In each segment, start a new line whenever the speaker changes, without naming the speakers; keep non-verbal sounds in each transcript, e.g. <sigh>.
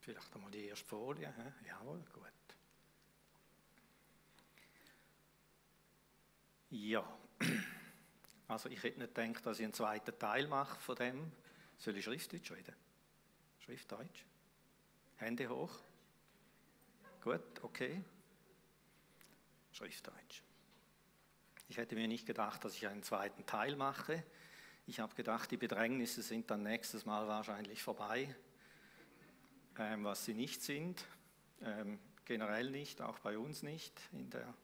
Vielleicht einmal die erste Folie. He? Jawohl, gut. Ja, also ich hätte nicht gedacht, dass ich einen zweiten Teil mache von dem. Soll ich Schriftdeutsch reden? Schriftdeutsch? Hände hoch? Gut, okay. Schriftdeutsch. Ich hätte mir nicht gedacht, dass ich einen zweiten Teil mache. Ich habe gedacht, die Bedrängnisse sind dann nächstes Mal wahrscheinlich vorbei, was sie nicht sind. Ähm, generell nicht, auch bei uns nicht in der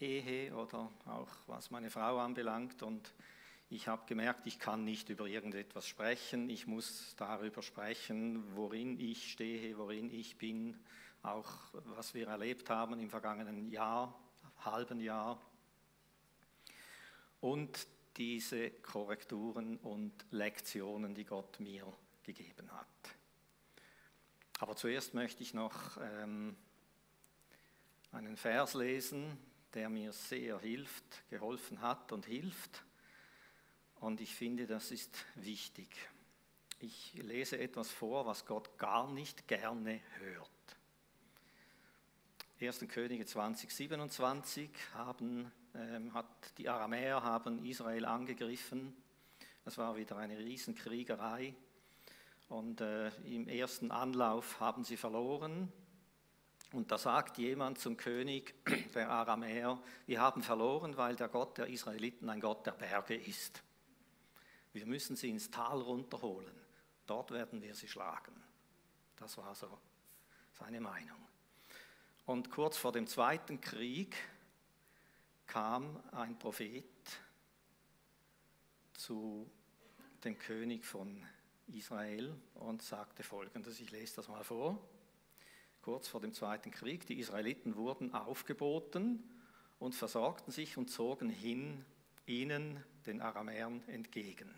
Ehe oder auch was meine Frau anbelangt. Und ich habe gemerkt, ich kann nicht über irgendetwas sprechen. Ich muss darüber sprechen, worin ich stehe, worin ich bin, auch was wir erlebt haben im vergangenen Jahr, halben Jahr. Und diese Korrekturen und Lektionen, die Gott mir gegeben hat. Aber zuerst möchte ich noch ähm, einen Vers lesen, der mir sehr hilft, geholfen hat und hilft. Und ich finde, das ist wichtig. Ich lese etwas vor, was Gott gar nicht gerne hört. 1. Könige 20, 27 haben ähm, hat, die Aramäer haben Israel angegriffen. Das war wieder eine Riesenkriegerei. Und äh, im ersten Anlauf haben sie verloren. Und da sagt jemand zum König <clears throat> der Aramäer, wir haben verloren, weil der Gott der Israeliten ein Gott der Berge ist. Wir müssen sie ins Tal runterholen. Dort werden wir sie schlagen. Das war so seine Meinung. Und kurz vor dem Zweiten Krieg kam ein Prophet zu dem König von Israel und sagte folgendes, ich lese das mal vor. Kurz vor dem Zweiten Krieg, die Israeliten wurden aufgeboten und versorgten sich und zogen hin ihnen, den Aramäern, entgegen.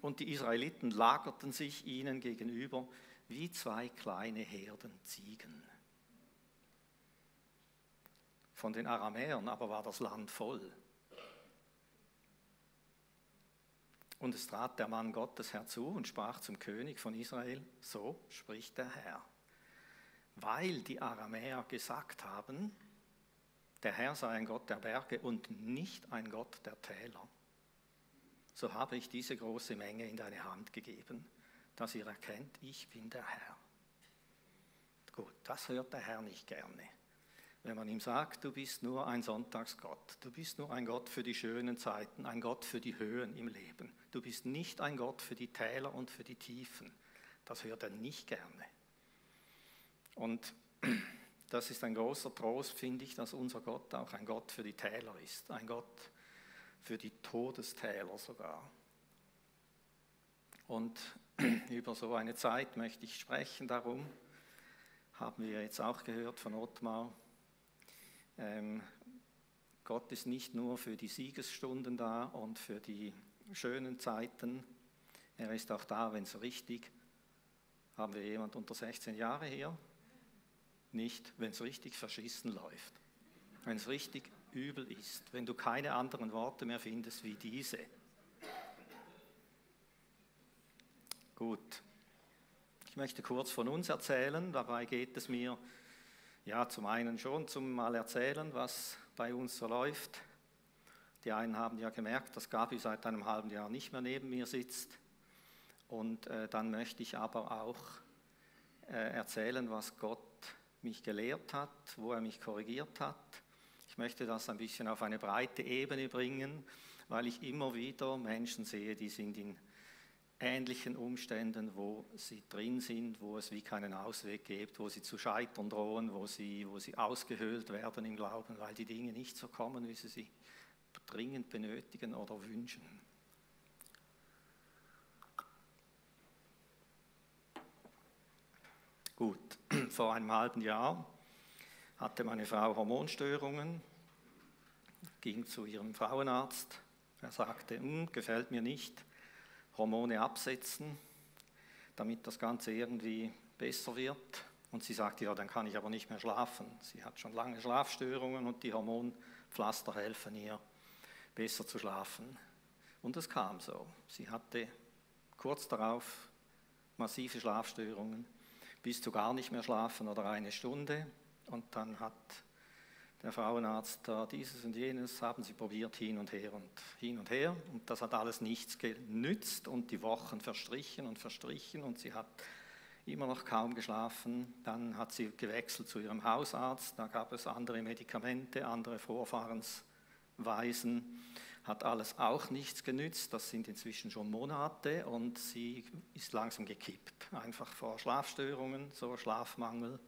Und die Israeliten lagerten sich ihnen gegenüber wie zwei kleine Herden Ziegen. Von den Aramäern aber war das Land voll. Und es trat der Mann Gottes herzu und sprach zum König von Israel, so spricht der Herr. Weil die Aramäer gesagt haben, der Herr sei ein Gott der Berge und nicht ein Gott der Täler, so habe ich diese große Menge in deine Hand gegeben, dass ihr erkennt, ich bin der Herr. Gut, das hört der Herr nicht gerne wenn man ihm sagt, du bist nur ein Sonntagsgott, du bist nur ein Gott für die schönen Zeiten, ein Gott für die Höhen im Leben, du bist nicht ein Gott für die Täler und für die Tiefen. Das hört er nicht gerne. Und das ist ein großer Trost, finde ich, dass unser Gott auch ein Gott für die Täler ist, ein Gott für die Todestäler sogar. Und <clears throat> über so eine Zeit möchte ich sprechen darum, haben wir jetzt auch gehört von Ottmar, ähm, Gott ist nicht nur für die Siegesstunden da und für die schönen Zeiten, er ist auch da, wenn es richtig, haben wir jemand unter 16 Jahre hier? Nicht, wenn es richtig verschissen läuft. Wenn es richtig übel ist, wenn du keine anderen Worte mehr findest wie diese. Gut. Ich möchte kurz von uns erzählen, dabei geht es mir ja, zum einen schon zum mal erzählen, was bei uns so läuft. Die einen haben ja gemerkt, dass Gabi seit einem halben Jahr nicht mehr neben mir sitzt. Und äh, dann möchte ich aber auch äh, erzählen, was Gott mich gelehrt hat, wo er mich korrigiert hat. Ich möchte das ein bisschen auf eine breite Ebene bringen, weil ich immer wieder Menschen sehe, die sind in ähnlichen Umständen, wo sie drin sind, wo es wie keinen Ausweg gibt, wo sie zu scheitern drohen, wo sie, wo sie ausgehöhlt werden im Glauben, weil die Dinge nicht so kommen, wie sie sie dringend benötigen oder wünschen. Gut, <clears throat> vor einem halben Jahr hatte meine Frau Hormonstörungen, ging zu ihrem Frauenarzt. Er sagte, hm, gefällt mir nicht Hormone absetzen, damit das Ganze irgendwie besser wird. Und sie sagte, ja, dann kann ich aber nicht mehr schlafen. Sie hat schon lange Schlafstörungen und die Hormonpflaster helfen ihr, besser zu schlafen. Und es kam so. Sie hatte kurz darauf massive Schlafstörungen. bis zu gar nicht mehr schlafen oder eine Stunde. Und dann hat der Frauenarzt da dieses und jenes, haben sie probiert hin und her und hin und her. Und das hat alles nichts genützt und die Wochen verstrichen und verstrichen und sie hat immer noch kaum geschlafen. Dann hat sie gewechselt zu ihrem Hausarzt, da gab es andere Medikamente, andere Vorfahrensweisen hat alles auch nichts genützt. Das sind inzwischen schon Monate und sie ist langsam gekippt, einfach vor Schlafstörungen, so Schlafmangel.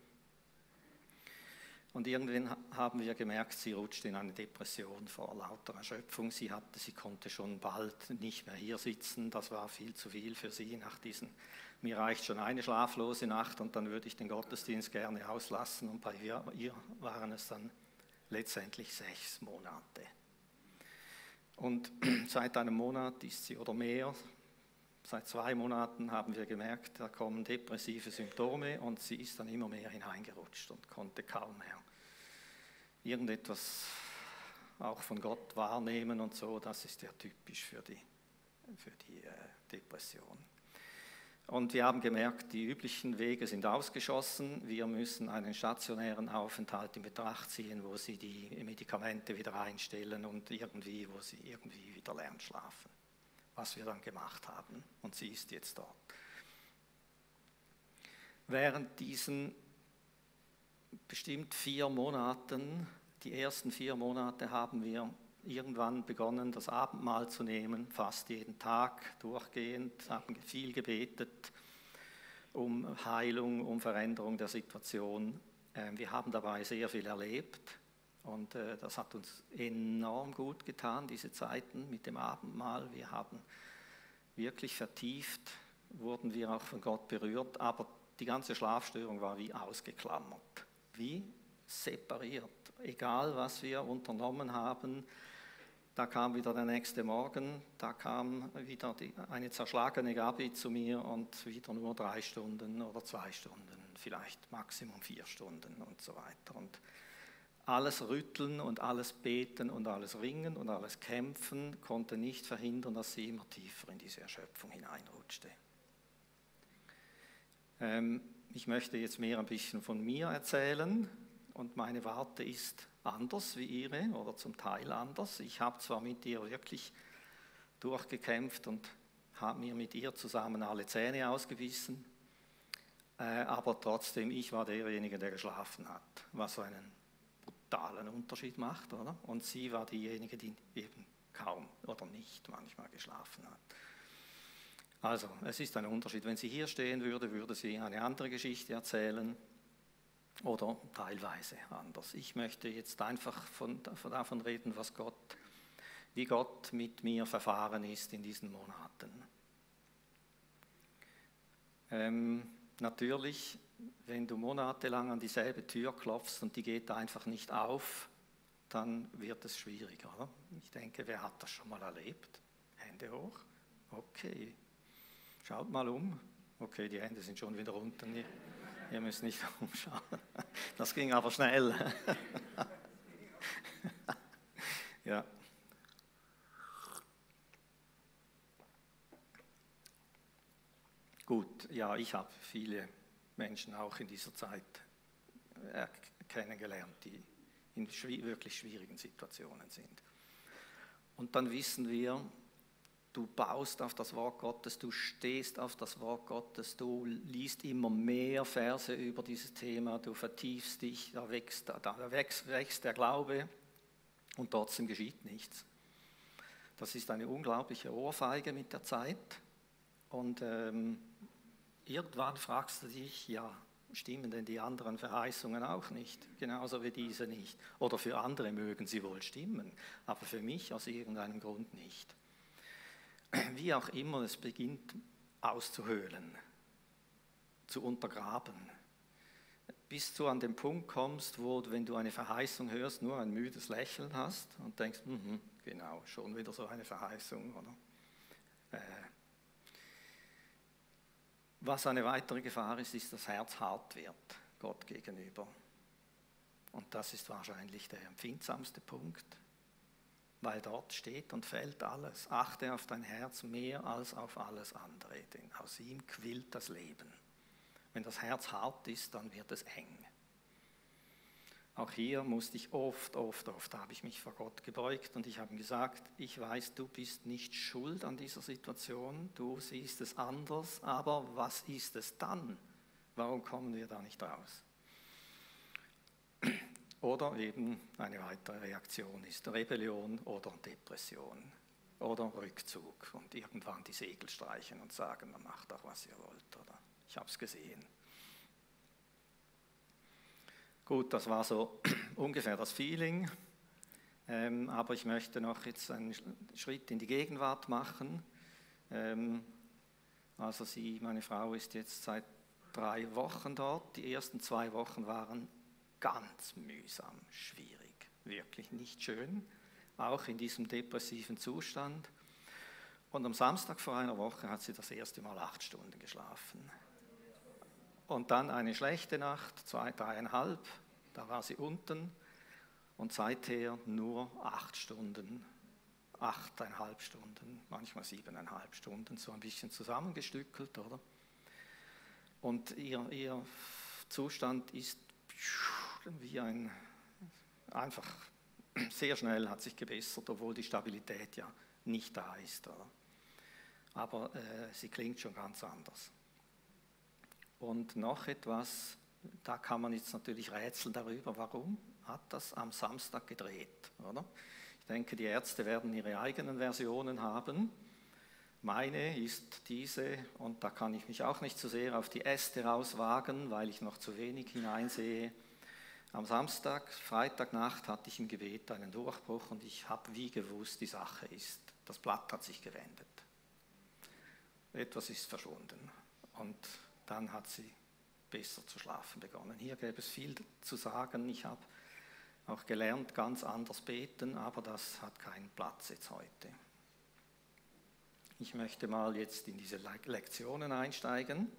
Und irgendwann haben wir gemerkt, sie rutscht in eine Depression vor lauter Erschöpfung. Sie, hatte, sie konnte schon bald nicht mehr hier sitzen. Das war viel zu viel für sie nach diesen. Mir reicht schon eine schlaflose Nacht und dann würde ich den Gottesdienst gerne auslassen. Und bei ihr waren es dann letztendlich sechs Monate. Und <clears throat> seit einem Monat ist sie oder mehr, seit zwei Monaten haben wir gemerkt, da kommen depressive Symptome und sie ist dann immer mehr hineingerutscht und konnte kaum mehr irgendetwas auch von Gott wahrnehmen und so. Das ist ja typisch für die, für die äh, Depression. Und wir haben gemerkt, die üblichen Wege sind ausgeschossen. Wir müssen einen stationären Aufenthalt in Betracht ziehen, wo sie die Medikamente wieder einstellen und irgendwie, wo sie irgendwie wieder lernt schlafen. Was wir dann gemacht haben. Und sie ist jetzt dort. Während diesen bestimmt vier Monaten, die ersten vier Monate, haben wir irgendwann begonnen, das Abendmahl zu nehmen, fast jeden Tag durchgehend, haben viel gebetet um Heilung, um Veränderung der Situation. Ähm, wir haben dabei sehr viel erlebt und äh, das hat uns enorm gut getan, diese Zeiten mit dem Abendmahl. Wir haben wirklich vertieft, wurden wir auch von Gott berührt, aber die ganze Schlafstörung war wie ausgeklammert, wie separiert. Egal, was wir unternommen haben, da kam wieder der nächste Morgen, da kam wieder die, eine zerschlagene Gabi zu mir und wieder nur drei Stunden oder zwei Stunden, vielleicht Maximum vier Stunden und so weiter. Und alles Rütteln und alles Beten und alles Ringen und alles Kämpfen konnte nicht verhindern, dass sie immer tiefer in diese Erschöpfung hineinrutschte. Ähm, ich möchte jetzt mehr ein bisschen von mir erzählen und meine Warte ist anders wie ihre oder zum Teil anders. Ich habe zwar mit ihr wirklich durchgekämpft und habe mir mit ihr zusammen alle Zähne ausgebissen, äh, aber trotzdem, ich war derjenige, der geschlafen hat, was einen brutalen Unterschied macht, oder? Und sie war diejenige, die eben kaum oder nicht manchmal geschlafen hat. Also, es ist ein Unterschied. Wenn sie hier stehen würde, würde sie eine andere Geschichte erzählen oder teilweise anders. Ich möchte jetzt einfach von, davon reden, was Gott, wie Gott mit mir verfahren ist in diesen Monaten. Ähm, natürlich, wenn du monatelang an dieselbe Tür klopfst und die geht einfach nicht auf, dann wird es schwieriger. Oder? Ich denke, wer hat das schon mal erlebt? Hände hoch. Okay. Schaut mal um. Okay, die Hände sind schon wieder unten. Ihr müsst nicht <laughs> umschauen. Das ging aber schnell. <laughs> ja. Gut, ja, ich habe viele Menschen auch in dieser Zeit äh, kennengelernt, die in wirklich schwierigen Situationen sind. Und dann wissen wir, du baust auf das Wort Gottes, du stehst auf das Wort Gottes, du liest immer mehr Verse über dieses Thema, du vertiefst dich, da wächst, da wächst, wächst der Glaube und trotzdem geschieht nichts. Das ist eine unglaubliche Ohrfeige mit der Zeit und ähm, irgendwann fragst du dich, ja, stimmen denn die anderen Verheißungen auch nicht, genauso wie diese nicht? Oder für andere mögen sie wohl stimmen, aber für mich aus irgendeinem Grund nicht wie auch immer es beginnt auszuhöhlen, zu untergraben, bis du an den Punkt kommst, wo, wenn du eine Verheißung hörst, nur ein müdes Lächeln hast und denkst, mm genau, schon wieder so eine Verheißung. Oder? Äh, was eine weitere Gefahr ist, ist, dass das Herz hart wird Gott gegenüber. Und das ist wahrscheinlich der empfindsamste Punkt weil dort steht und fällt alles. Achte auf dein Herz mehr als auf alles andere, denn aus ihm quillt das Leben. Wenn das Herz hart ist, dann wird es eng. Auch hier musste ich oft, oft, oft, habe ich mich vor Gott gebeugt und ich habe ihm gesagt, ich weiß, du bist nicht schuld an dieser Situation, du siehst es anders, aber was ist es dann? Warum kommen wir da nicht raus? Oder eben eine weitere Reaktion ist Rebellion oder Depression oder Rückzug und irgendwann die Segel streichen und sagen, man macht auch, was ihr wollt. Oder ich habe es gesehen. Gut, das war so <clears throat> ungefähr das Feeling. Ähm, aber ich möchte noch jetzt einen Schritt in die Gegenwart machen. Ähm, also sie, meine Frau, ist jetzt seit drei Wochen dort. Die ersten zwei Wochen waren ganz mühsam, schwierig, wirklich nicht schön, auch in diesem depressiven Zustand. Und am Samstag vor einer Woche hat sie das erste Mal acht Stunden geschlafen. Und dann eine schlechte Nacht, zwei, dreieinhalb, da war sie unten und seither nur acht Stunden, achteinhalb Stunden, manchmal siebeneinhalb Stunden, so ein bisschen zusammengestückelt, oder? Und ihr, ihr Zustand ist wie ein, einfach <clears throat> sehr schnell hat sich gebessert, obwohl die Stabilität ja nicht da ist. Oder? Aber äh, sie klingt schon ganz anders. Und noch etwas, da kann man jetzt natürlich rätseln darüber, warum hat das am Samstag gedreht, oder? Ich denke, die Ärzte werden ihre eigenen Versionen haben. Meine ist diese, und da kann ich mich auch nicht so sehr auf die Äste rauswagen, weil ich noch zu wenig hineinsehe. Am Samstag, Freitagnacht hatte ich im Gebet einen Durchbruch und ich habe wie gewusst, die Sache ist, das Blatt hat sich gewendet. Etwas ist verschwunden. Und dann hat sie besser zu schlafen begonnen. Hier gäbe es viel zu sagen. Ich habe auch gelernt, ganz anders beten, aber das hat keinen Platz jetzt heute. Ich möchte mal jetzt in diese Lektionen einsteigen.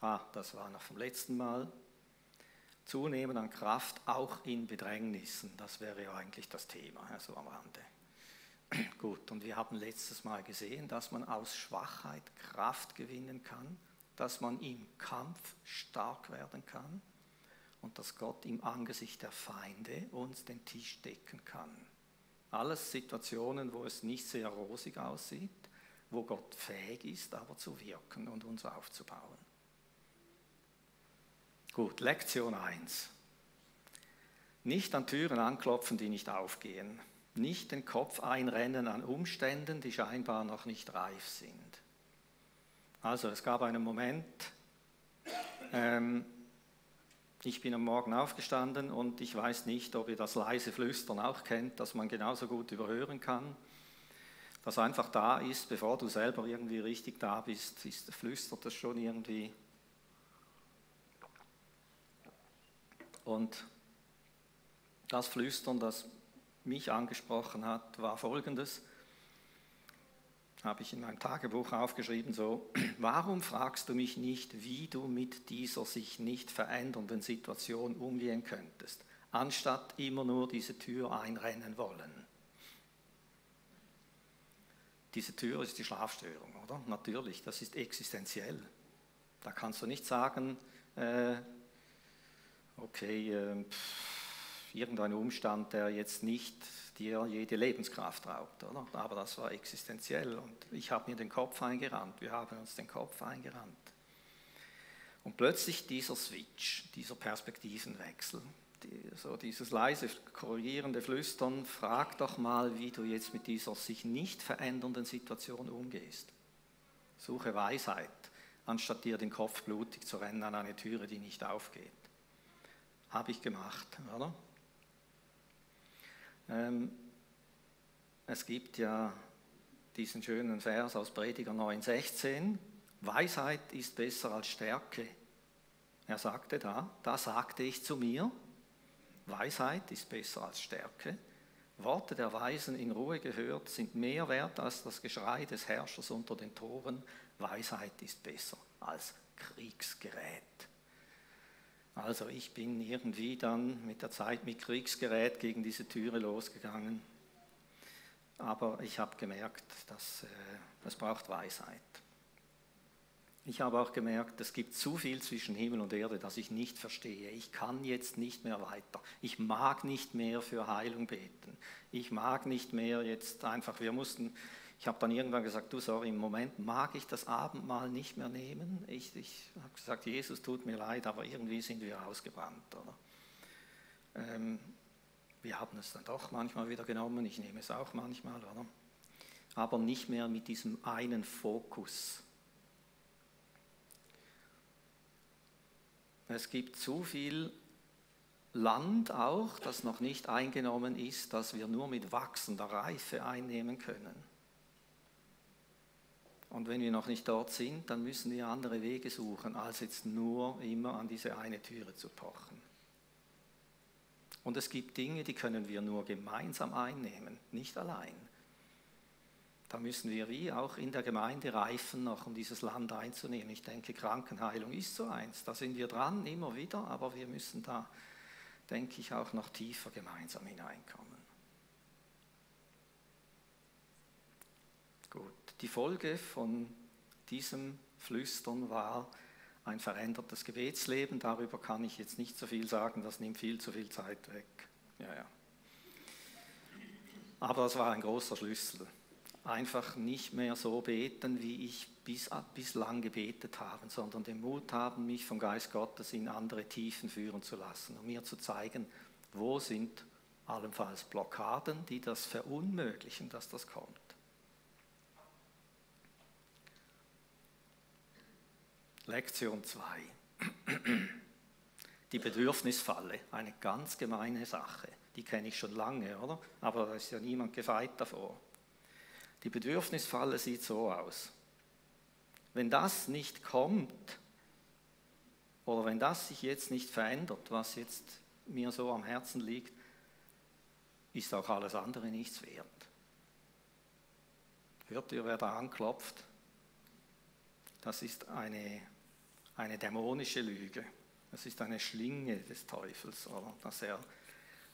Ah, das war noch vom letzten Mal. Zunehmen an Kraft auch in Bedrängnissen, das wäre ja eigentlich das Thema, also am Rande. Gut, und wir haben letztes Mal gesehen, dass man aus Schwachheit Kraft gewinnen kann, dass man im Kampf stark werden kann und dass Gott im Angesicht der Feinde uns den Tisch decken kann. Alles Situationen, wo es nicht sehr rosig aussieht, wo Gott fähig ist, aber zu wirken und uns aufzubauen. Gut, Lektion 1. Nicht an Türen anklopfen, die nicht aufgehen. Nicht den Kopf einrennen an Umständen, die scheinbar noch nicht reif sind. Also es gab einen Moment, ähm, ich bin am Morgen aufgestanden und ich weiß nicht, ob ihr das leise Flüstern auch kennt, das man genauso gut überhören kann. Das einfach da ist, bevor du selber irgendwie richtig da bist, ist, flüstert es schon irgendwie Und das Flüstern, das mich angesprochen hat, war folgendes. Habe ich in meinem Tagebuch aufgeschrieben, so, <clears throat> warum fragst du mich nicht, wie du mit dieser sich nicht verändernden Situation umgehen könntest, anstatt immer nur diese Tür einrennen wollen? Diese Tür ist die Schlafstörung, oder? Natürlich, das ist existenziell. Da kannst du nicht sagen, äh, okay, äh, irgendein Umstand, der jetzt nicht dir jede Lebenskraft raubt, oder? aber das war existenziell und ich habe mir den Kopf eingerannt, wir haben uns den Kopf eingerannt. Und plötzlich dieser Switch, dieser Perspektivenwechsel, die, so dieses leise, korrigierende Flüstern, frag doch mal, wie du jetzt mit dieser sich nicht verändernden Situation umgehst. Suche Weisheit, anstatt dir den Kopf blutig zu rennen an eine Türe, die nicht aufgeht habe ich gemacht, oder? Ähm, es gibt ja diesen schönen Vers aus Prediger 9,16: Weisheit ist besser als Stärke. Er sagte da, da sagte ich zu mir, Weisheit ist besser als Stärke. Worte der Weisen in Ruhe gehört sind mehr wert als das Geschrei des Herrschers unter den Toren. Weisheit ist besser als Kriegsgerät. Also ich bin irgendwie dann mit der Zeit mit Kriegsgerät gegen diese Türe losgegangen. Aber ich habe gemerkt, dass äh, das braucht Weisheit. Ich habe auch gemerkt, es gibt zu viel zwischen Himmel und Erde, das ich nicht verstehe. Ich kann jetzt nicht mehr weiter. Ich mag nicht mehr für Heilung beten. Ich mag nicht mehr jetzt einfach, wir mussten, ich habe dann irgendwann gesagt, du sorry, im Moment mag ich das Abendmahl nicht mehr nehmen. Ich, ich habe gesagt, Jesus tut mir leid, aber irgendwie sind wir ausgebrannt. Oder? Ähm, wir haben es dann doch manchmal wieder genommen, ich nehme es auch manchmal, oder? aber nicht mehr mit diesem einen Fokus Es gibt zu viel Land auch, das noch nicht eingenommen ist, das wir nur mit wachsender Reife einnehmen können. Und wenn wir noch nicht dort sind, dann müssen wir andere Wege suchen, als jetzt nur immer an diese eine Türe zu pochen. Und es gibt Dinge, die können wir nur gemeinsam einnehmen, nicht allein. Da müssen wir wie auch in der Gemeinde reifen, noch um dieses Land einzunehmen. Ich denke, Krankenheilung ist so eins. Da sind wir dran, immer wieder, aber wir müssen da, denke ich, auch noch tiefer gemeinsam hineinkommen. Gut, die Folge von diesem Flüstern war ein verändertes Gebetsleben. Darüber kann ich jetzt nicht so viel sagen, das nimmt viel zu viel Zeit weg. Ja, ja. Aber das war ein großer Schlüssel einfach nicht mehr so beten, wie ich bis, bislang gebetet habe, sondern den Mut haben, mich vom Geist Gottes in andere Tiefen führen zu lassen, um mir zu zeigen, wo sind allenfalls Blockaden, die das verunmöglichen, dass das kommt. Lektion 2. Die Bedürfnisfalle, eine ganz gemeine Sache. Die kenne ich schon lange, oder? Aber da ist ja niemand gefeit davor. Die Bedürfnisfalle sieht so aus. Wenn das nicht kommt, oder wenn das sich jetzt nicht verändert, was jetzt mir so am Herzen liegt, ist auch alles andere nichts wert. Hört ihr, wer da anklopft? Das ist eine, eine dämonische Lüge. Das ist eine Schlinge des Teufels, oder? Dass er,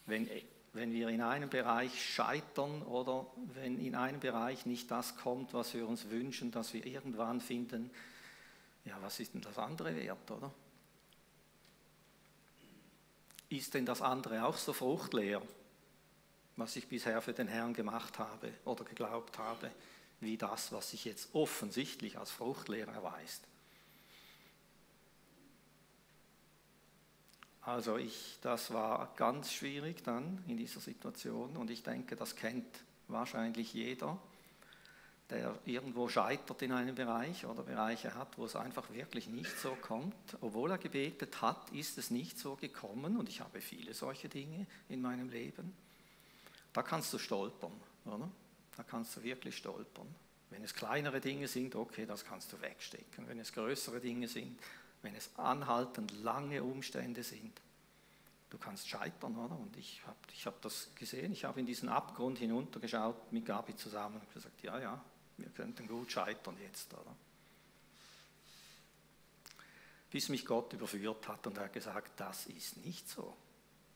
wenn wenn wir in einem Bereich scheitern oder wenn in einem Bereich nicht das kommt, was wir uns wünschen, dass wir irgendwann finden, ja, was ist denn das andere wert, oder? Ist denn das andere auch so fruchtleer, was ich bisher für den Herrn gemacht habe oder geglaubt habe, wie das, was sich jetzt offensichtlich als fruchtleer erweist? Also ich, das war ganz schwierig dann in dieser Situation und ich denke, das kennt wahrscheinlich jeder, der irgendwo scheitert in einem Bereich oder Bereiche hat, wo es einfach wirklich nicht so kommt. Obwohl er gebetet hat, ist es nicht so gekommen und ich habe viele solche Dinge in meinem Leben. Da kannst du stolpern, oder? Da kannst du wirklich stolpern. Wenn es kleinere Dinge sind, okay, das kannst du wegstecken. Wenn es größere Dinge sind, wenn es anhaltend lange Umstände sind. Du kannst scheitern, oder? Und ich habe ich hab das gesehen, ich habe in diesen Abgrund hinuntergeschaut mit Gabi zusammen und gesagt, ja, ja, wir könnten gut scheitern jetzt, oder? Bis mich Gott überführt hat und er hat gesagt, das ist nicht so.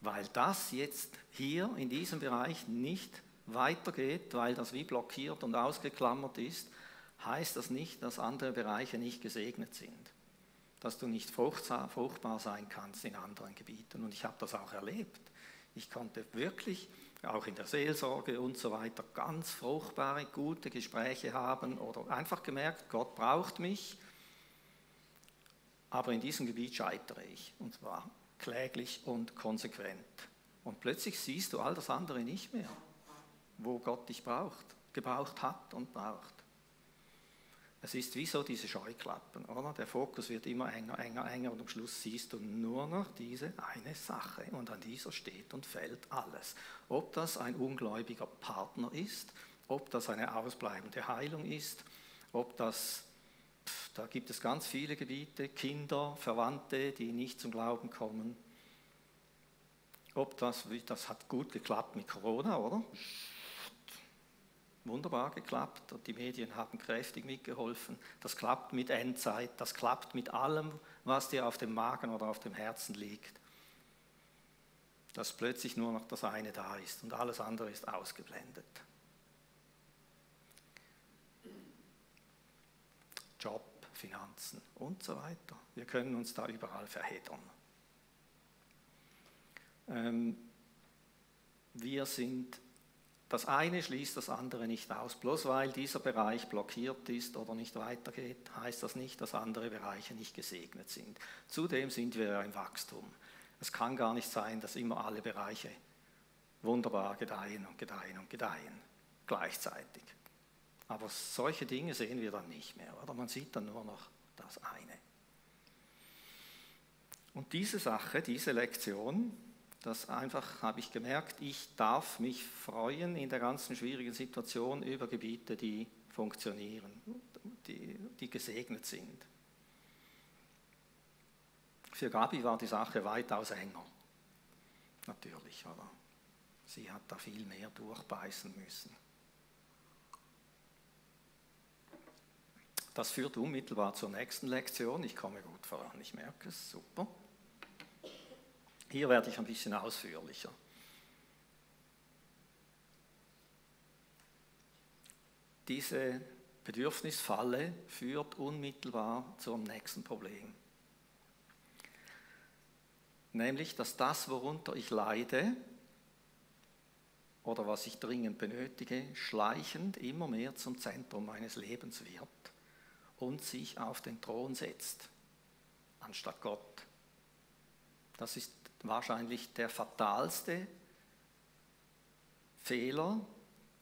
Weil das jetzt hier in diesem Bereich nicht weitergeht, weil das wie blockiert und ausgeklammert ist, heißt das nicht, dass andere Bereiche nicht gesegnet sind dass du nicht fruchtbar sein kannst in anderen Gebieten. Und ich habe das auch erlebt. Ich konnte wirklich auch in der Seelsorge und so weiter ganz fruchtbare, gute Gespräche haben oder einfach gemerkt, Gott braucht mich, aber in diesem Gebiet scheitere ich und zwar kläglich und konsequent. Und plötzlich siehst du all das andere nicht mehr, wo Gott dich braucht, gebraucht hat und braucht. Es ist wie so diese Scheuklappen, oder? Der Fokus wird immer enger, enger, enger und am Schluss siehst du nur noch diese eine Sache und an dieser steht und fällt alles. Ob das ein ungläubiger Partner ist, ob das eine ausbleibende Heilung ist, ob das, da gibt es ganz viele Gebiete, Kinder, Verwandte, die nicht zum Glauben kommen. Ob das, das hat gut geklappt mit Corona, oder? Wunderbar geklappt und die Medien haben kräftig mitgeholfen. Das klappt mit Endzeit, das klappt mit allem, was dir auf dem Magen oder auf dem Herzen liegt. Dass plötzlich nur noch das eine da ist und alles andere ist ausgeblendet. Job, Finanzen und so weiter. Wir können uns da überall verheddern. Ähm, wir sind, das eine schließt das andere nicht aus. Bloß weil dieser Bereich blockiert ist oder nicht weitergeht, heißt das nicht, dass andere Bereiche nicht gesegnet sind. Zudem sind wir ja im Wachstum. Es kann gar nicht sein, dass immer alle Bereiche wunderbar gedeihen und gedeihen und gedeihen gleichzeitig. Aber solche Dinge sehen wir dann nicht mehr, oder? Man sieht dann nur noch das eine. Und diese Sache, diese Lektion, das einfach habe ich gemerkt, ich darf mich freuen in der ganzen schwierigen Situation über Gebiete, die funktionieren, die, die gesegnet sind. Für Gabi war die Sache weitaus enger, natürlich, aber sie hat da viel mehr durchbeißen müssen. Das führt unmittelbar zur nächsten Lektion. Ich komme gut voran, ich merke es, super. Hier werde ich ein bisschen ausführlicher. Diese Bedürfnisfalle führt unmittelbar zum nächsten Problem. Nämlich, dass das, worunter ich leide oder was ich dringend benötige, schleichend immer mehr zum Zentrum meines Lebens wird und sich auf den Thron setzt, anstatt Gott. Das ist wahrscheinlich der fatalste Fehler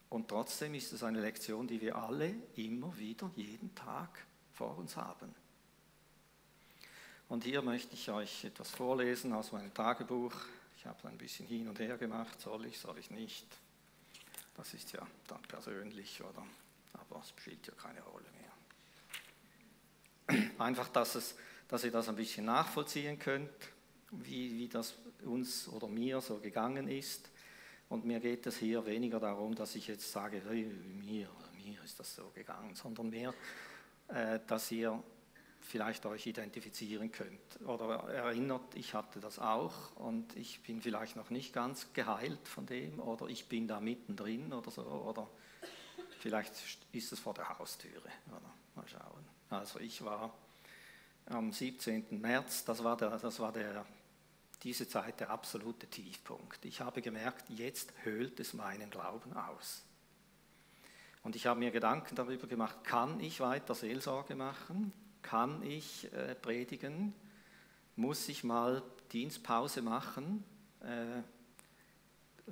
und trotzdem ist es eine Lektion, die wir alle immer wieder, jeden Tag vor uns haben. Und hier möchte ich euch etwas vorlesen aus meinem Tagebuch. Ich habe ein bisschen hin und her gemacht, soll ich, soll ich nicht. Das ist ja dann persönlich, oder? Aber es spielt ja keine Rolle mehr. Einfach, dass, es, dass ihr das ein bisschen nachvollziehen könnt, wie, wie das uns oder mir so gegangen ist. Und mir geht es hier weniger darum, dass ich jetzt sage, hey, mir, mir ist das so gegangen, sondern mehr, äh, dass ihr vielleicht euch identifizieren könnt oder erinnert, ich hatte das auch und ich bin vielleicht noch nicht ganz geheilt von dem oder ich bin da mittendrin oder so oder vielleicht ist es vor der Haustüre. Oder? Mal schauen. Also ich war am 17. März, das war, der, das war der, diese Zeit der absolute Tiefpunkt. Ich habe gemerkt, jetzt höhlt es meinen Glauben aus. Und ich habe mir Gedanken darüber gemacht, kann ich weiter Seelsorge machen? Kann ich äh, predigen? Muss ich mal Dienstpause machen? Äh,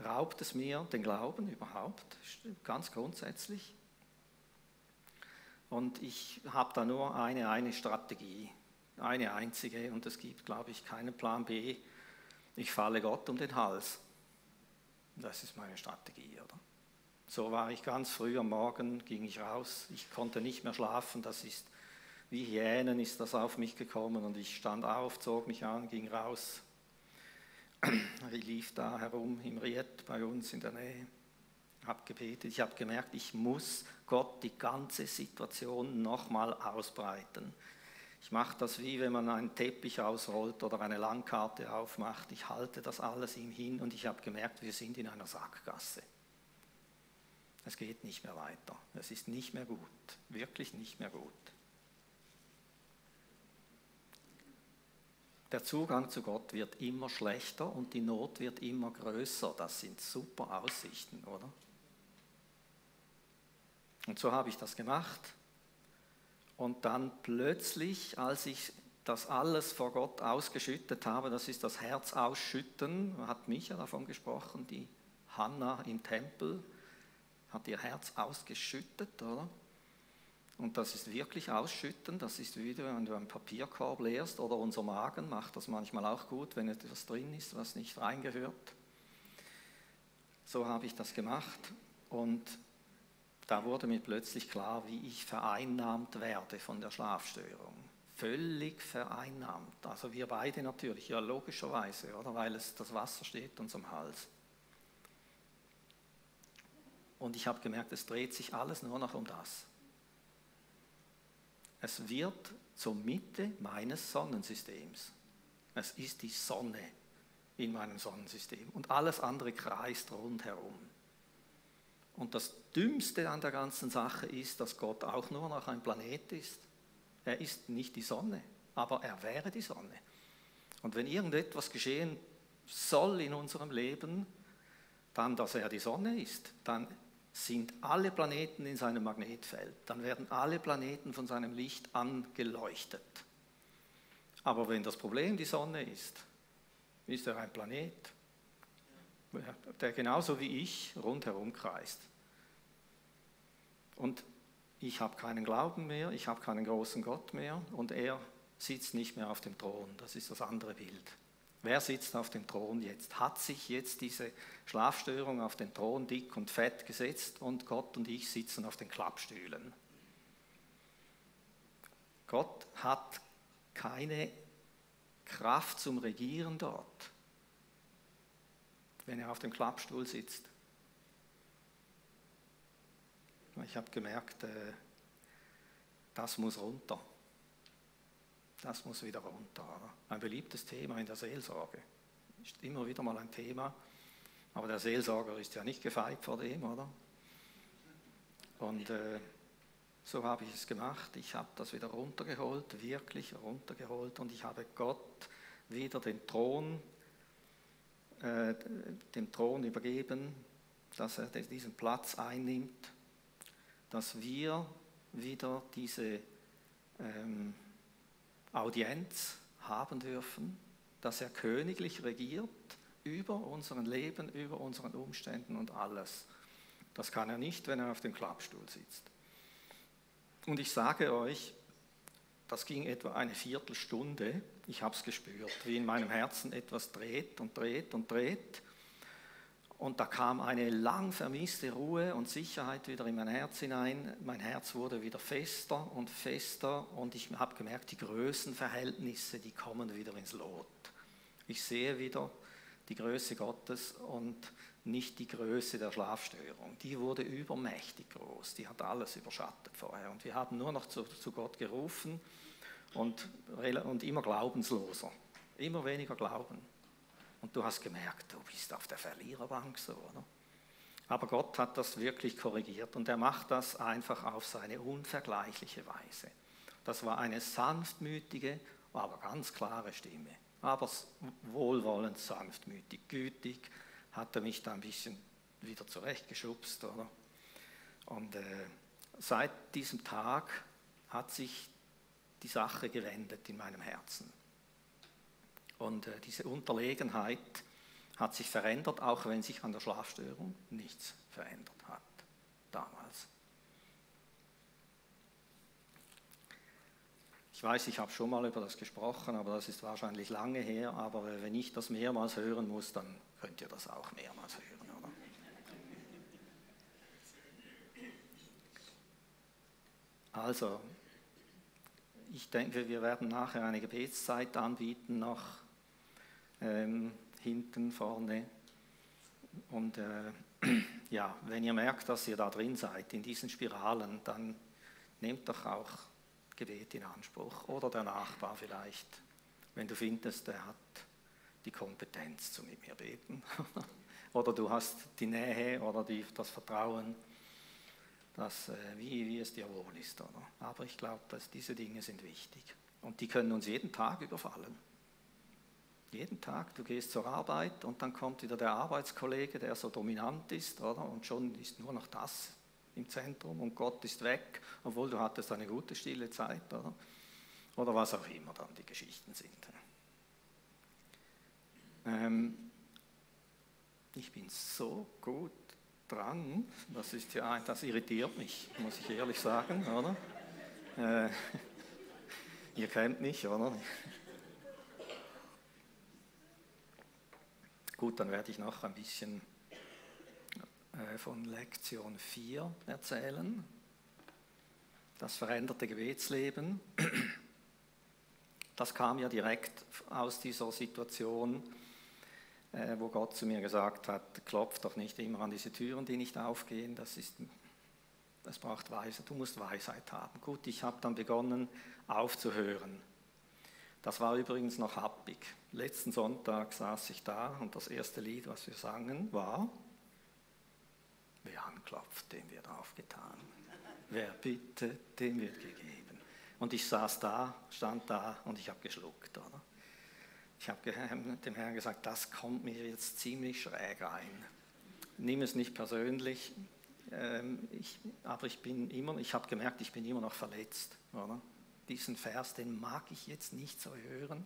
raubt es mir den Glauben überhaupt? Ganz grundsätzlich? Und ich habe da nur eine, eine Strategie, eine einzige, und es gibt, glaube ich, keinen Plan B. Ich falle Gott um den Hals. Das ist meine Strategie, oder? So war ich ganz früh am Morgen, ging ich raus, ich konnte nicht mehr schlafen, das ist wie Hyänen ist das auf mich gekommen und ich stand auf, zog mich an, ging raus. <clears throat> Ich lief da herum im Ried bei uns in der Nähe habe gebetet, ich habe gemerkt, ich muss Gott die ganze Situation nochmal ausbreiten. Ich mache das wie wenn man einen Teppich ausrollt oder eine Landkarte aufmacht. Ich halte das alles ihm hin und ich habe gemerkt, wir sind in einer Sackgasse. Es geht nicht mehr weiter. Es ist nicht mehr gut. Wirklich nicht mehr gut. Der Zugang zu Gott wird immer schlechter und die Not wird immer größer. Das sind super Aussichten, oder? Und so habe ich das gemacht. Und dann plötzlich, als ich das alles vor Gott ausgeschüttet habe, das ist das Herz ausschütten, hat Micha davon gesprochen, die Hanna im Tempel hat ihr Herz ausgeschüttet, oder? Und das ist wirklich ausschütten, das ist wieder, wenn du einen Papierkorb leerst oder unser Magen macht das manchmal auch gut, wenn etwas drin ist, was nicht reingehört. So habe ich das gemacht und da wurde mir plötzlich klar, wie ich vereinnahmt werde von der Schlafstörung. Völlig vereinnahmt. Also wir beide natürlich, ja logischerweise, oder? Weil es das Wasser steht uns am Hals. Und ich habe gemerkt, es dreht sich alles nur noch um das. Es wird zur Mitte meines Sonnensystems. Es ist die Sonne in meinem Sonnensystem und alles andere kreist rundherum. Und das Dümmste an der ganzen Sache ist, dass Gott auch nur noch ein Planet ist Er ist nicht die Sonne, aber er wäre die Sonne. Und wenn irgendetwas geschehen soll in unserem Leben, dann, dass er die Sonne ist, dann sind alle Planeten in seinem Magnetfeld, dann werden alle Planeten von seinem Licht angeleuchtet. Aber wenn das Problem die Sonne ist, ist er ein Planet, der genauso wie ich rundherum kreist. Und ich habe keinen Glauben mehr, ich habe keinen großen Gott mehr und er sitzt nicht mehr auf dem Thron. Das ist das andere Bild. Wer sitzt auf dem Thron jetzt? Hat sich jetzt diese Schlafstörung auf den Thron dick und fett gesetzt und Gott und ich sitzen auf den Klappstühlen? Gott hat keine Kraft zum Regieren dort, wenn er auf dem Klappstuhl sitzt. Ich habe gemerkt, äh, das muss runter. Das muss wieder runter. Ein beliebtes Thema in der Seelsorge. Ist immer wieder mal ein Thema. Aber der Seelsorger ist ja nicht gefeit vor dem, oder? Und äh, so habe ich es gemacht. Ich habe das wieder runtergeholt, wirklich runtergeholt. Und ich habe Gott wieder den Thron, äh, dem Thron übergeben, dass er diesen Platz einnimmt, dass wir wieder diese ähm, Audienz haben dürfen, dass er königlich regiert über unseren Leben, über unseren Umständen und alles. Das kann er nicht, wenn er auf dem Klappstuhl sitzt. Und ich sage euch, das ging etwa eine Viertelstunde. Ich habe es gespürt, wie in meinem Herzen etwas dreht und dreht und dreht. Und da kam eine lang vermisste Ruhe und Sicherheit wieder in mein Herz hinein. Mein Herz wurde wieder fester und fester und ich habe gemerkt, die Größenverhältnisse, die kommen wieder ins Lot. Ich sehe wieder die Größe Gottes und nicht die Größe der Schlafstörung. Die wurde übermächtig groß, die hat alles überschattet vorher. Und wir haben nur noch zu, zu Gott gerufen und, und immer glaubensloser, immer weniger Glauben. Und du hast gemerkt, du bist auf der Verliererbank so, oder? Aber Gott hat das wirklich korrigiert und er macht das einfach auf seine unvergleichliche Weise. Das war eine sanftmütige, aber ganz klare Stimme. Aber wohlwollend, sanftmütig, gütig, hat er mich da ein bisschen wieder zurechtgeschubst, oder? Und äh, seit diesem Tag hat sich die Sache gewendet in meinem Herzen. Und äh, diese Unterlegenheit hat sich verändert, auch wenn sich an der Schlafstörung nichts verändert hat damals. Ich weiß, ich habe schon mal über das gesprochen, aber das ist wahrscheinlich lange her. Aber wenn ich das mehrmals hören muss, dann könnt ihr das auch mehrmals hören, oder? Also, ich denke, wir werden nachher eine Gebetszeit anbieten noch ähm, hinten, vorne. Und äh, <clears throat> ja, wenn ihr merkt, dass ihr da drin seid, in diesen Spiralen, dann nehmt doch auch Gebet in Anspruch. Oder der Nachbar vielleicht, wenn du findest, der hat die Kompetenz zu mit mir beten. <laughs> oder du hast die Nähe oder die, das Vertrauen, dass, äh, wie, wie es dir wohl ist. Oder? Aber ich glaube, dass diese Dinge sind wichtig. Und die können uns jeden Tag überfallen. Jeden Tag, du gehst zur Arbeit und dann kommt wieder der Arbeitskollege, der so dominant ist, oder? Und schon ist nur noch das im Zentrum und Gott ist weg, obwohl du hattest eine gute stille Zeit, oder? Oder was auch immer dann die Geschichten sind. Ähm, ich bin so gut dran, das ist ja, das irritiert mich, muss ich ehrlich sagen, oder? Äh, <laughs> ihr kennt mich, oder? Gut, dann werde ich noch ein bisschen äh, von Lektion 4 erzählen. Das veränderte Gebetsleben. Das kam ja direkt aus dieser Situation, wo Gott zu mir gesagt hat, klopf doch nicht immer an diese Türen, die nicht aufgehen, das ist, das braucht Weisheit, du musst Weisheit haben. Gut, ich habe dann begonnen aufzuhören das war übrigens noch happig. Letzten Sonntag saß ich da und das erste Lied, was wir sangen, war Wer anklopft, dem wird aufgetan. Wer bittet, dem wird gegeben. Und ich saß da, stand da und ich habe geschluckt. Oder? Ich habe <laughs> dem Herrn gesagt, das kommt mir jetzt ziemlich schräg rein. Nimm es nicht persönlich, ähm, ich, aber ich bin immer, ich habe gemerkt, ich bin immer noch verletzt. Oder? Diesen Vers, den mag ich jetzt nicht so hören,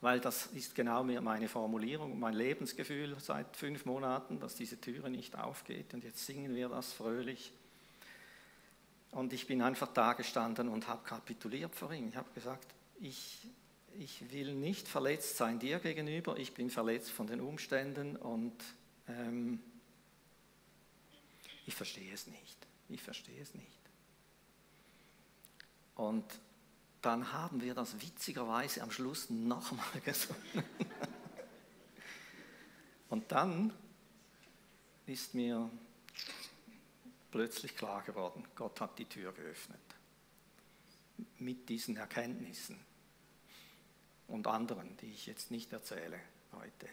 weil das ist genau meine Formulierung, mein Lebensgefühl seit fünf Monaten, dass diese Türe nicht aufgeht und jetzt singen wir das fröhlich. Und ich bin einfach da gestanden und habe kapituliert vor ihm. Ich habe gesagt, ich ich will nicht verletzt sein dir gegenüber, ich bin verletzt von den Umständen und ähm, ich verstehe es nicht. Ich verstehe es nicht. Und dann haben wir das witzigerweise am Schluss nochmal <laughs> gesungen. Und dann ist mir plötzlich klar geworden, Gott hat die Tür geöffnet. Mit diesen Erkenntnissen und anderen, die ich jetzt nicht erzähle heute.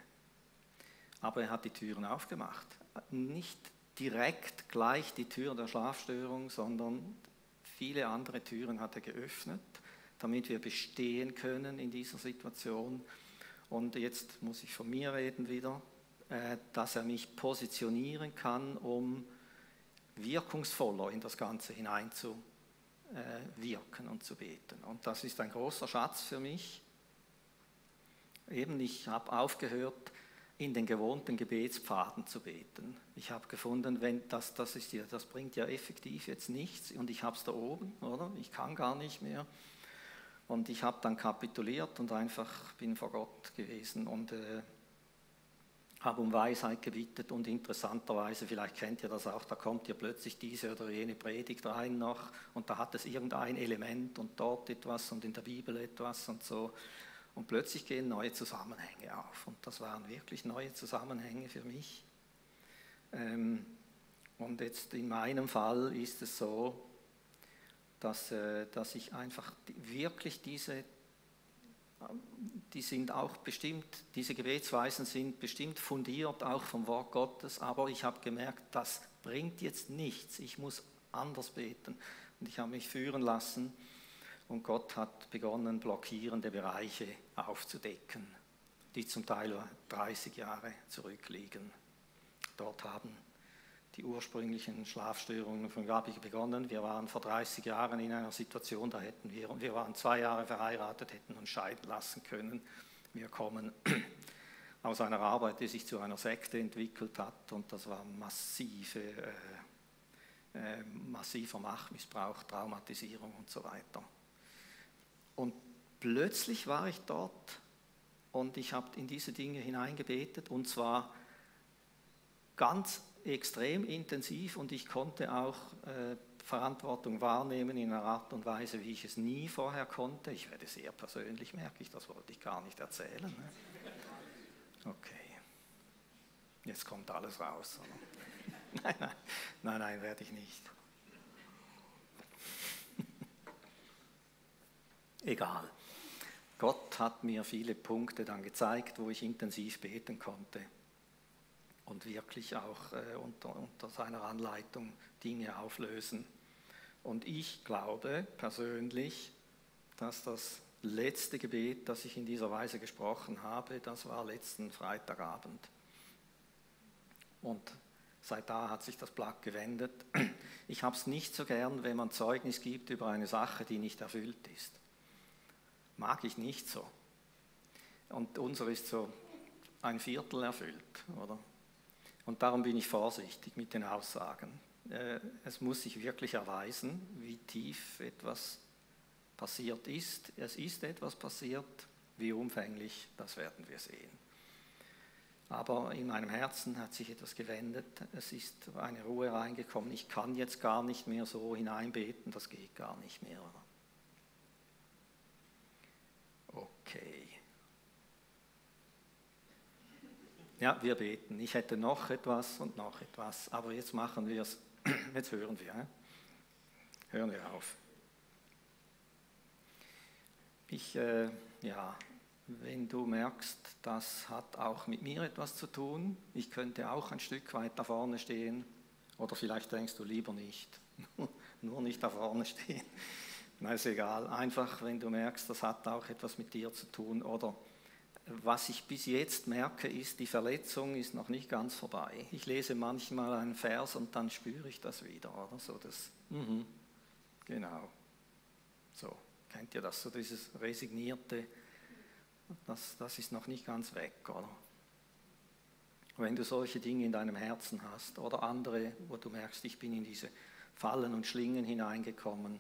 Aber er hat die Türen aufgemacht. Nicht direkt gleich die Tür der Schlafstörung, sondern viele andere Türen hat er geöffnet, damit wir bestehen können in dieser Situation. Und jetzt muss ich von mir reden wieder, äh, dass er mich positionieren kann, um wirkungsvoller in das Ganze hineinzuwirken und zu beten. Und das ist ein großer Schatz für mich eben, ich habe aufgehört, in den gewohnten Gebetspfaden zu beten. Ich habe gefunden, wenn das, das, ist ja, das bringt ja effektiv jetzt nichts und ich habe es da oben, oder? Ich kann gar nicht mehr. Und ich habe dann kapituliert und einfach bin vor Gott gewesen und äh, habe um Weisheit gebittet und interessanterweise, vielleicht kennt ihr das auch, da kommt ja plötzlich diese oder jene Predigt rein noch und da hat es irgendein Element und dort etwas und in der Bibel etwas und so. Und plötzlich gehen neue Zusammenhänge auf. Und das waren wirklich neue Zusammenhänge für mich. Ähm, und jetzt in meinem Fall ist es so, dass, äh, dass ich einfach wirklich diese, die sind auch bestimmt, diese Gebetsweisen sind bestimmt fundiert auch vom Wort Gottes, aber ich habe gemerkt, das bringt jetzt nichts, ich muss anders beten. Und ich habe mich führen lassen und Gott hat begonnen, blockierende Bereiche aufzudecken, die zum Teil 30 Jahre zurückliegen. Dort haben die ursprünglichen Schlafstörungen von Gabi begonnen. Wir waren vor 30 Jahren in einer Situation, da hätten wir, wir waren zwei Jahre verheiratet, hätten uns scheiden lassen können. Wir kommen <clears throat> aus einer Arbeit, die sich zu einer Sekte entwickelt hat und das war massive, äh, äh, massiver Machtmissbrauch, Traumatisierung und so weiter. Und plötzlich war ich dort und ich habe in diese Dinge hineingebetet und zwar ganz extrem intensiv und ich konnte auch äh, Verantwortung wahrnehmen in einer Art und Weise, wie ich es nie vorher konnte. Ich werde sehr persönlich, merke ich, das wollte ich gar nicht erzählen. Ne? Okay, jetzt kommt alles raus. <laughs> Nein, nein, nein, nein, werde ich nicht. Egal. Gott hat mir viele Punkte dann gezeigt, wo ich intensiv beten konnte und wirklich auch äh, unter, unter seiner Anleitung Dinge auflösen. Und ich glaube persönlich, dass das letzte Gebet, das ich in dieser Weise gesprochen habe, das war letzten Freitagabend. Und seit da hat sich das Blatt gewendet. Ich habe es nicht so gern, wenn man Zeugnis gibt über eine Sache, die nicht erfüllt ist mag ich nicht so. Und unser ist so ein Viertel erfüllt, oder? Und darum bin ich vorsichtig mit den Aussagen. Äh, es muss sich wirklich erweisen, wie tief etwas passiert ist. Es ist etwas passiert, wie umfänglich, das werden wir sehen. Aber in meinem Herzen hat sich etwas gewendet. Es ist eine Ruhe reingekommen. Ich kann jetzt gar nicht mehr so hineinbeten, das geht gar nicht mehr. Oder? Okay. Ja, wir beten. Ich hätte noch etwas und noch etwas, aber jetzt machen wir es. <clears throat> Jetzt hören wir. Hören wir auf. Ich, äh, ja, wenn du merkst, das hat auch mit mir etwas zu tun, ich könnte auch ein Stück weit da vorne stehen, oder vielleicht denkst du lieber nicht, <laughs> nur nicht da vorne stehen, Na, ist egal. Einfach, wenn du merkst, das hat auch etwas mit dir zu tun. Oder was ich bis jetzt merke, ist, die Verletzung ist noch nicht ganz vorbei. Ich lese manchmal einen Vers und dann spüre ich das wieder. Oder so das, mhm, genau. So, kennt ihr das? So dieses resignierte, das, das ist noch nicht ganz weg, oder? Wenn du solche Dinge in deinem Herzen hast oder andere, wo du merkst, ich bin in diese Fallen und Schlingen hineingekommen,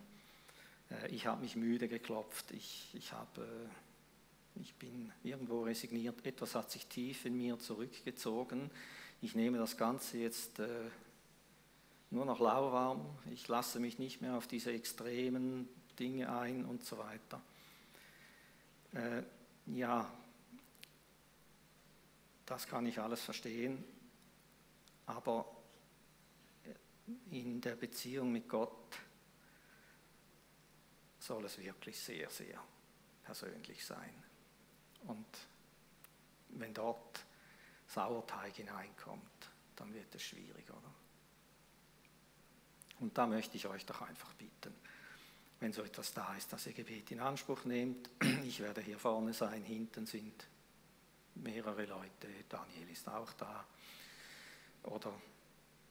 ich habe mich müde geklopft, ich, ich, habe, äh, ich bin irgendwo resigniert, etwas hat sich tief in mir zurückgezogen. Ich nehme das Ganze jetzt äh, nur noch lauwarm, ich lasse mich nicht mehr auf diese extremen Dinge ein und so weiter. Ja, das kann ich alles verstehen, aber in der Beziehung mit Gott soll es wirklich sehr, sehr persönlich sein. Und wenn dort Sauerteig hineinkommt, dann wird es schwierig, oder? Und da möchte ich euch doch einfach bitten, wenn so etwas da ist, dass ihr Gebet in Anspruch nehmt. <clears throat> Ich werde hier vorne sein, hinten sind mehrere Leute, Daniel ist auch da. Oder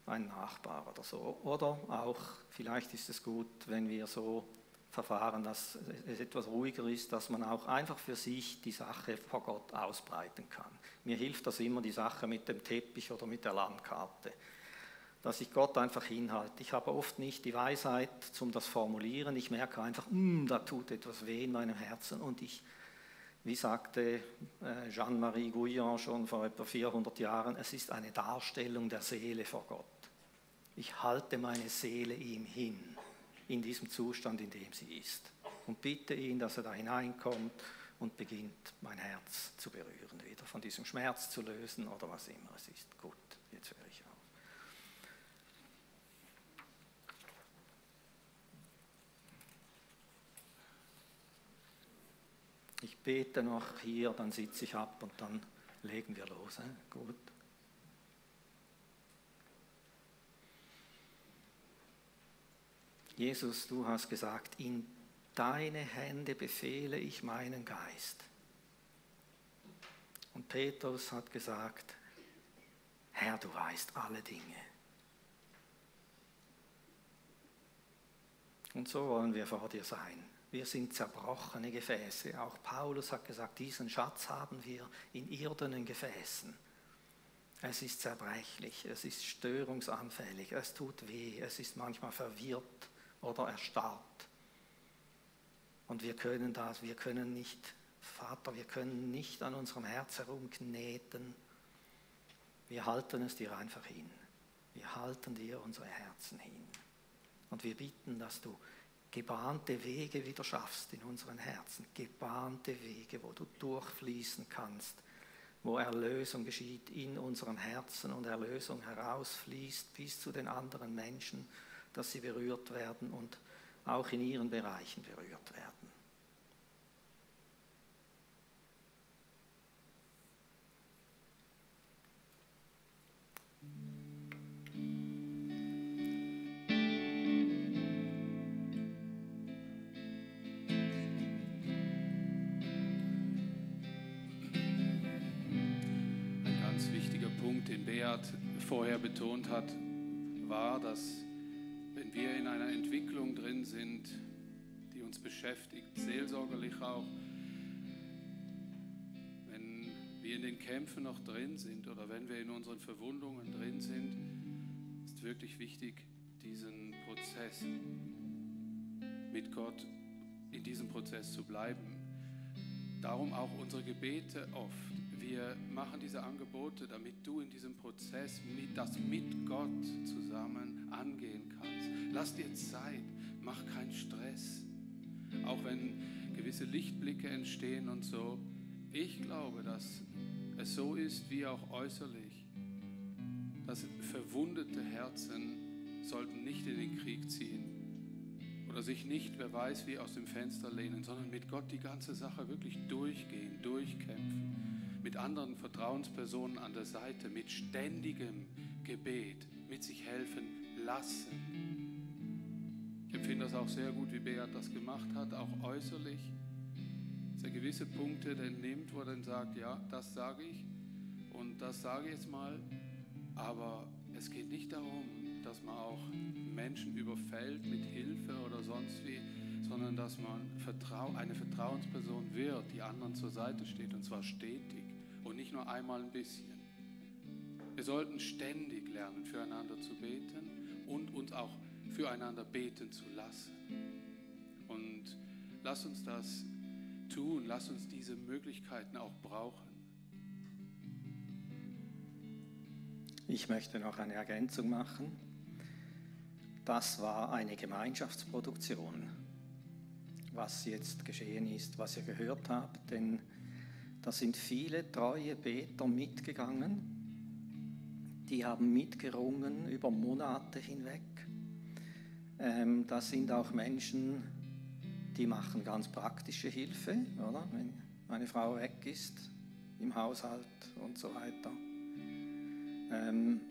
ein Nachbar oder so. Oder auch, vielleicht ist es gut, wenn wir so verfahren, dass es etwas ruhiger ist, dass man auch einfach für sich die Sache vor Gott ausbreiten kann. Mir hilft das immer, die Sache mit dem Teppich oder mit der Landkarte, dass ich Gott einfach hinhalte. Ich habe oft nicht die Weisheit zum das Formulieren. Ich merke einfach, mm, da tut etwas weh in meinem Herzen und ich, wie sagte äh, Jean-Marie Gouillon schon vor etwa 400 Jahren, es ist eine Darstellung der Seele vor Gott. Ich halte meine Seele ihm hin in diesem Zustand, in dem sie ist. Und bitte ihn, dass er da hineinkommt und beginnt, mein Herz zu berühren, wieder von diesem Schmerz zu lösen oder was immer es ist. Gut, jetzt höre ich auf. Ich bete noch hier, dann sitze ich ab und dann legen wir los. Gut. Jesus, du hast gesagt, in deine Hände befehle ich meinen Geist. Und Petrus hat gesagt, Herr, du weißt alle Dinge. Und so wollen wir vor dir sein. Wir sind zerbrochene Gefäße. Auch Paulus hat gesagt, diesen Schatz haben wir in irdenen Gefäßen. Es ist zerbrechlich, es ist störungsanfällig, es tut weh, es ist manchmal verwirrt oder erstarrt. Und wir können das, wir können nicht, Vater, wir können nicht an unserem Herz herumkneten. Wir halten es dir einfach hin. Wir halten dir unsere Herzen hin. Und wir bitten, dass du gebahnte Wege wieder schaffst in unseren Herzen. Gebahnte Wege, wo du durchfließen kannst, wo Erlösung geschieht in unserem Herzen und Erlösung herausfließt bis zu den anderen Menschen dass sie berührt werden und auch in ihren Bereichen berührt werden.
Ein ganz wichtiger Punkt, den Beat vorher betont hat, war, dass wenn wir in einer Entwicklung drin sind, die uns beschäftigt, seelsorgerlich auch, wenn wir in den Kämpfen noch drin sind oder wenn wir in unseren Verwundungen drin sind, ist wirklich wichtig, diesen Prozess mit Gott in diesem Prozess zu bleiben. Darum auch unsere Gebete oft wir machen diese Angebote, damit du in diesem Prozess mit, das mit Gott zusammen angehen kannst. Lass dir Zeit, mach keinen Stress. Auch wenn gewisse Lichtblicke entstehen und so. Ich glaube, dass es so ist wie auch äußerlich, dass verwundete Herzen sollten nicht in den Krieg ziehen oder sich nicht, wer weiß, wie aus dem Fenster lehnen, sondern mit Gott die ganze Sache wirklich durchgehen, durchkämpfen mit anderen Vertrauenspersonen an der Seite, mit ständigem Gebet, mit sich helfen lassen. Ich empfinde das auch sehr gut, wie Beat das gemacht hat, auch äußerlich. Dass er gewisse Punkte dann nimmt, wo er dann sagt, ja, das sage ich und das sage ich jetzt mal. Aber es geht nicht darum, dass man auch Menschen überfällt mit Hilfe oder sonst wie, sondern dass man eine Vertrauensperson wird, die anderen zur Seite steht und zwar stetig nicht nur einmal ein bisschen. Wir sollten ständig lernen, füreinander zu beten und uns auch füreinander beten zu lassen. Und lass uns das tun, lass uns diese Möglichkeiten auch brauchen.
Ich möchte noch eine Ergänzung machen. Das war eine Gemeinschaftsproduktion, was jetzt geschehen ist, was ihr gehört habt, denn da sind viele treue Beter mitgegangen, die haben mitgerungen über Monate hinweg. Ähm, das sind auch Menschen, die machen ganz praktische Hilfe, oder? Wenn meine Frau weg ist im Haushalt und so weiter. Ähm,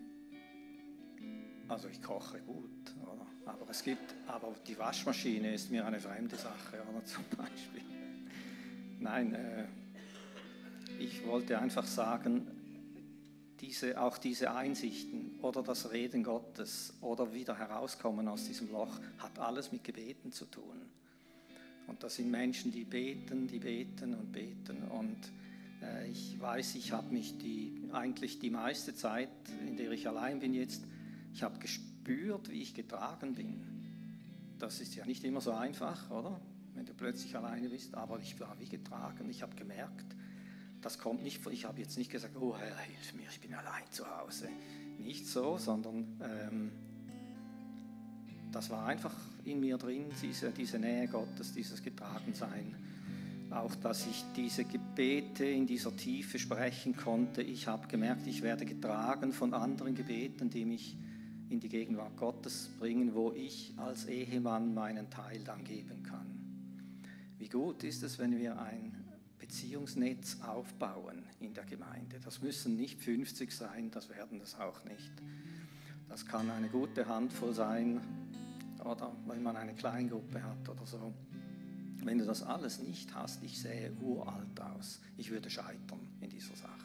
also ich koche gut, oder? aber es gibt, aber die Waschmaschine ist mir eine fremde Sache, oder <laughs> zum Beispiel. Nein, äh, ich wollte einfach sagen, diese, auch diese Einsichten oder das Reden Gottes oder wieder herauskommen aus diesem Loch hat alles mit Gebeten zu tun. Und das sind Menschen, die beten, die beten und beten. Und äh, ich weiß, ich habe mich die, eigentlich die meiste Zeit, in der ich allein bin jetzt, ich habe gespürt, wie ich getragen bin. Das ist ja nicht immer so einfach, oder? Wenn du plötzlich alleine bist, aber ich war wie getragen. Ich habe gemerkt, das kommt nicht, ich habe jetzt nicht gesagt, oh Herr, hilf mir, ich bin allein zu Hause. Nicht so, sondern ähm, das war einfach in mir drin, diese, diese Nähe Gottes, dieses Getragensein. Auch, dass ich diese Gebete in dieser Tiefe sprechen konnte. Ich habe gemerkt, ich werde getragen von anderen Gebeten, die mich in die Gegenwart Gottes bringen, wo ich als Ehemann meinen Teil dann geben kann. Wie gut ist es, wenn wir ein Beziehungsnetz aufbauen in der Gemeinde. Das müssen nicht 50 sein, das werden das auch nicht. Das kann eine gute Handvoll sein oder wenn man eine Kleingruppe hat oder so. Wenn du das alles nicht hast, ich sähe uralt aus. Ich würde scheitern in dieser Sache.